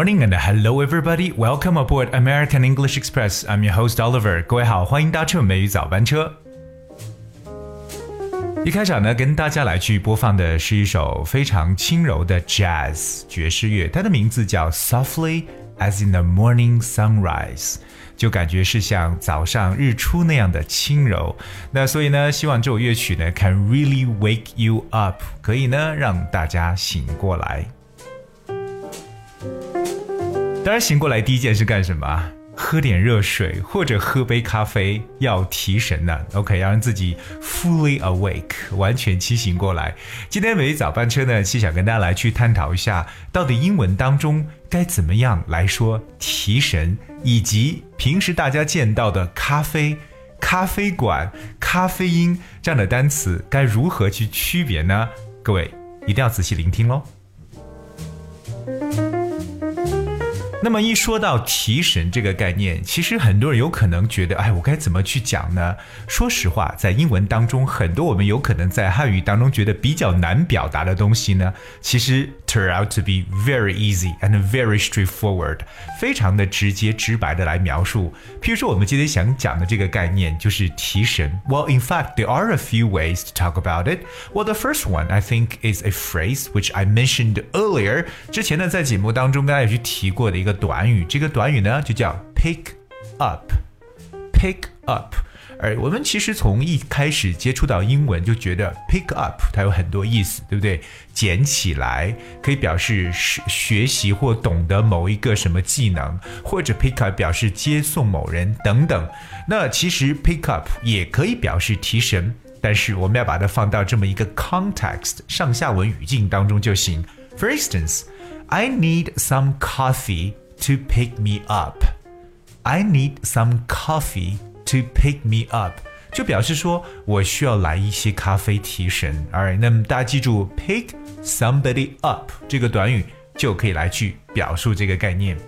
Morning and hello everybody. Welcome aboard American English Express. I'm your host Oliver. 各位好，欢迎搭乘美语早班车。一开场呢，跟大家来去播放的是一首非常轻柔的 jazz 爵士乐，它的名字叫 Softly as in the Morning Sunrise，就感觉是像早上日出那样的轻柔。那所以呢，希望这首乐曲呢，can really wake you up，可以呢让大家醒过来。当然，醒过来第一件事干什么？喝点热水或者喝杯咖啡，要提神呢。OK，要让自己 fully awake，完全清醒过来。今天每日早班车呢，是想跟大家来去探讨一下，到底英文当中该怎么样来说提神，以及平时大家见到的咖啡、咖啡馆、咖啡因这样的单词该如何去区别呢？各位一定要仔细聆听喽。那么一说到提神这个概念，其实很多人有可能觉得，哎，我该怎么去讲呢？说实话，在英文当中，很多我们有可能在汉语当中觉得比较难表达的东西呢，其实 turn out to be very easy and very straightforward，非常的直接直白的来描述。譬如说，我们今天想讲的这个概念就是提神。Well, in fact, there are a few ways to talk about it. Well, the first one I think is a phrase which I mentioned earlier. 之前呢，在节目当中跟大家也去提过的一个。短语，这个短语呢就叫 pick up，pick up。而我们其实从一开始接触到英文就觉得 pick up 它有很多意思，对不对？捡起来可以表示是学习或懂得某一个什么技能，或者 pick up 表示接送某人等等。那其实 pick up 也可以表示提神，但是我们要把它放到这么一个 context 上下文语境当中就行。For instance, I need some coffee. To pick me up. I need some coffee to pick me up，就表示说我需要来一些咖啡提神。All right，那么大家记住 pick somebody up 这个短语就可以来去表述这个概念。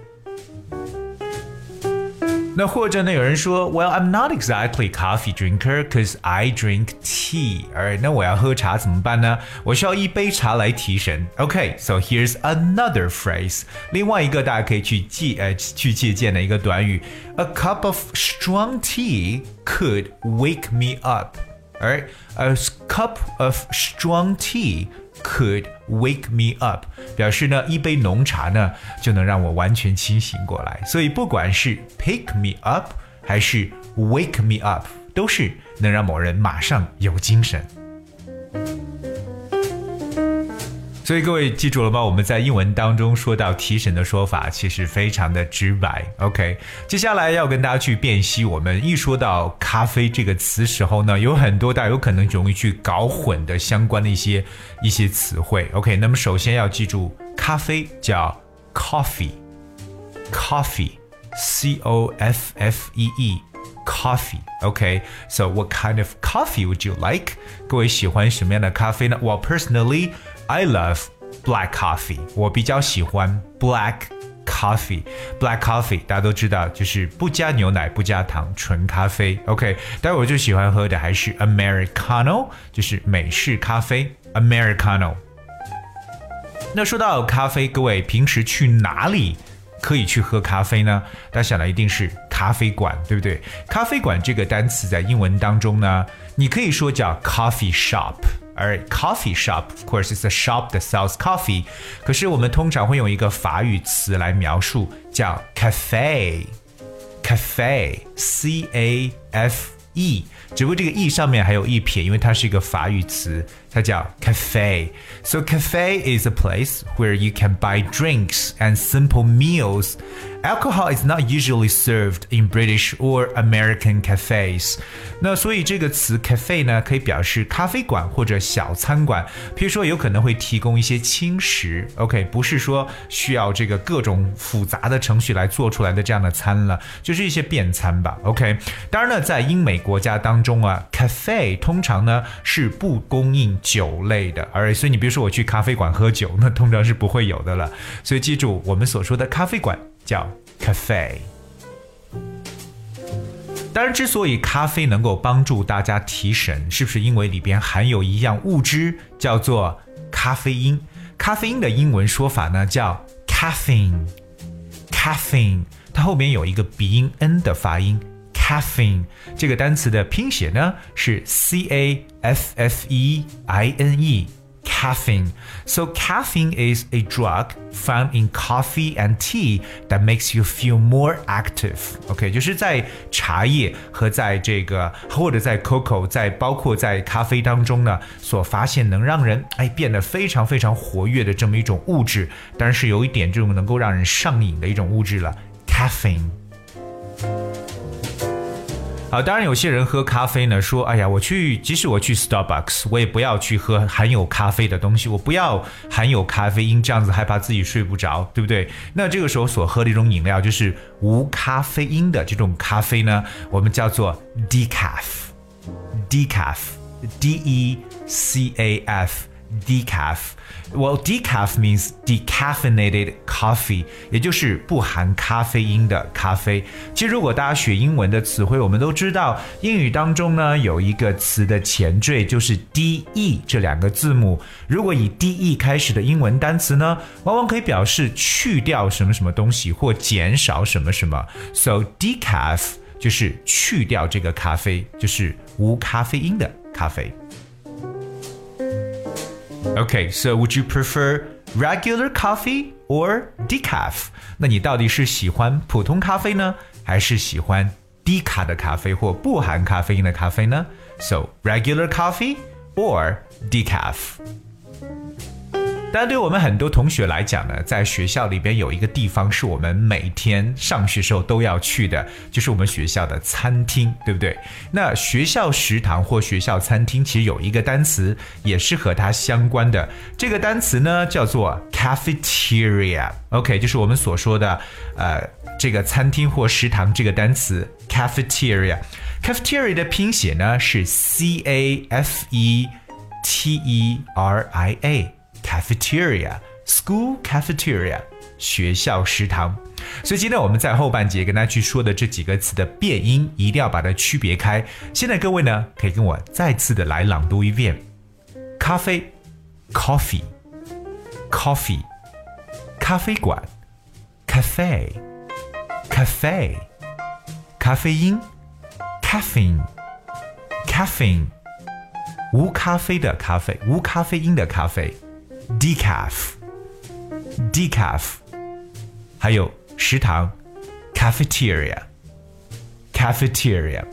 那或者呢？有人说，Well, I'm not exactly coffee drinker, cause I drink tea. 而那我要喝茶怎么办呢？我需要一杯茶来提神。Okay, so here's another phrase. 另外一个大家可以去借呃去借鉴的一个短语，A cup of strong tea could wake me up. Alright, a cup of strong tea could wake me up，表示呢一杯浓茶呢就能让我完全清醒过来。所以不管是 pick me up 还是 wake me up，都是能让某人马上有精神。所以各位记住了吗？我们在英文当中说到提神的说法，其实非常的直白。OK，接下来要跟大家去辨析，我们一说到咖啡这个词时候呢，有很多大家有可能容易去搞混的相关的一些一些词汇。OK，那么首先要记住，咖啡叫 coffee，coffee，c o f f e e，coffee。OK，so what kind of coffee would you like？各位喜欢什么样的咖啡呢？Well, personally. I love black coffee，我比较喜欢 black coffee。black coffee 大家都知道，就是不加牛奶、不加糖，纯咖啡。OK，但我最喜欢喝的还是 Americano，就是美式咖啡 Americano。那说到咖啡，各位平时去哪里可以去喝咖啡呢？大家想的一定是咖啡馆，对不对？咖啡馆这个单词在英文当中呢，你可以说叫 coffee shop。而 coffee shop of course is a shop that sells coffee，可是我们通常会用一个法语词来描述，叫 cafe，cafe，c a f e，只不过这个 e 上面还有一撇，因为它是一个法语词。它叫 cafe. So cafe is a place where you can buy drinks and simple meals. Alcohol is not usually served in British or American cafes. 那所以这个词 cafe 呢，可以表示咖啡馆或者小餐馆。譬如说，有可能会提供一些轻食。OK，不是说需要这个各种复杂的程序来做出来的这样的餐了，就是一些便餐吧。OK，当然呢，在英美国家当中啊，cafe 通常呢是不供应。 酒类的，而所以你比如说我去咖啡馆喝酒，那通常是不会有的了。所以记住，我们所说的咖啡馆叫 cafe。当然，之所以咖啡能够帮助大家提神，是不是因为里边含有一样物质叫做咖啡因？咖啡因的英文说法呢叫 caffeine，caffeine，它后面有一个鼻音 n 的发音 ，caffeine 这个单词的拼写呢是 c a f f e i n e。caffeine. So caffeine is a drug found in coffee and tea that makes you feel more active. OK，就是在茶叶和在这个或者在 cocoa，在包括在咖啡当中呢，所发现能让人哎变得非常非常活跃的这么一种物质，当然是有一点这种能够让人上瘾的一种物质了，caffeine。 啊，当然有些人喝咖啡呢，说，哎呀，我去，即使我去 Starbucks，我也不要去喝含有咖啡的东西，我不要含有咖啡因，这样子害怕自己睡不着，对不对？那这个时候所喝的一种饮料就是无咖啡因的这种咖啡呢，我们叫做 decaf，decaf，d e c a f。decaf。Well, decaf means decaffeinated coffee，也就是不含咖啡因的咖啡。其实，如果大家学英文的词汇，我们都知道，英语当中呢有一个词的前缀就是 de 这两个字母。如果以 de 开始的英文单词呢，往往可以表示去掉什么什么东西或减少什么什么。So decaf 就是去掉这个咖啡，就是无咖啡因的咖啡。Okay, so would you prefer regular coffee or decaf？那你到底是喜欢普通咖啡呢，还是喜欢低卡的咖啡或不含咖啡因的咖啡呢？So regular coffee or decaf？ 但对我们很多同学来讲呢，在学校里边有一个地方是我们每天上学时候都要去的，就是我们学校的餐厅，对不对？那学校食堂或学校餐厅其实有一个单词也是和它相关的，这个单词呢叫做 cafeteria。OK，就是我们所说的呃这个餐厅或食堂这个单词 cafeteria。cafeteria 的拼写呢是 c a f e t e r i a。Cafeteria school cafeteria 学校食堂，所以今天我们在后半节跟大家去说的这几个词的变音，一定要把它区别开。现在各位呢，可以跟我再次的来朗读一遍：咖啡 coffee coffee 咖啡馆。cafe cafe 咖啡因。caffeine caffeine 无咖啡的咖啡，无咖啡因的咖啡。Decaf decaf，还有食堂 cafeteria cafeteria。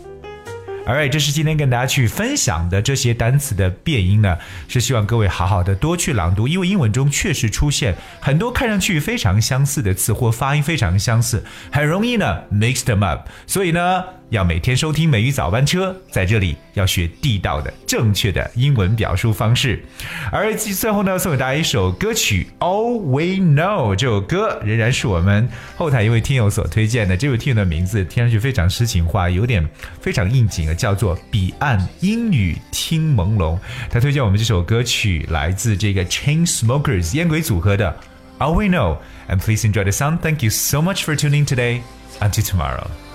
Alright，这是今天跟大家去分享的这些单词的变音呢，是希望各位好好的多去朗读，因为英文中确实出现很多看上去非常相似的词或发音非常相似，很容易呢 mix them up，所以呢。要每天收听美语早班车，在这里要学地道的、正确的英文表述方式。而最后呢，送给大家一首歌曲《All We Know》。这首歌仍然是我们后台一位听友所推荐的。这位听友的名字听上去非常诗情画，有点非常应景啊，叫做《彼岸英语听朦胧》。他推荐我们这首歌曲，来自这个 Chain Smokers 烟鬼组合的《All We Know》。And please enjoy the song. Thank you so much for tuning today. Until tomorrow.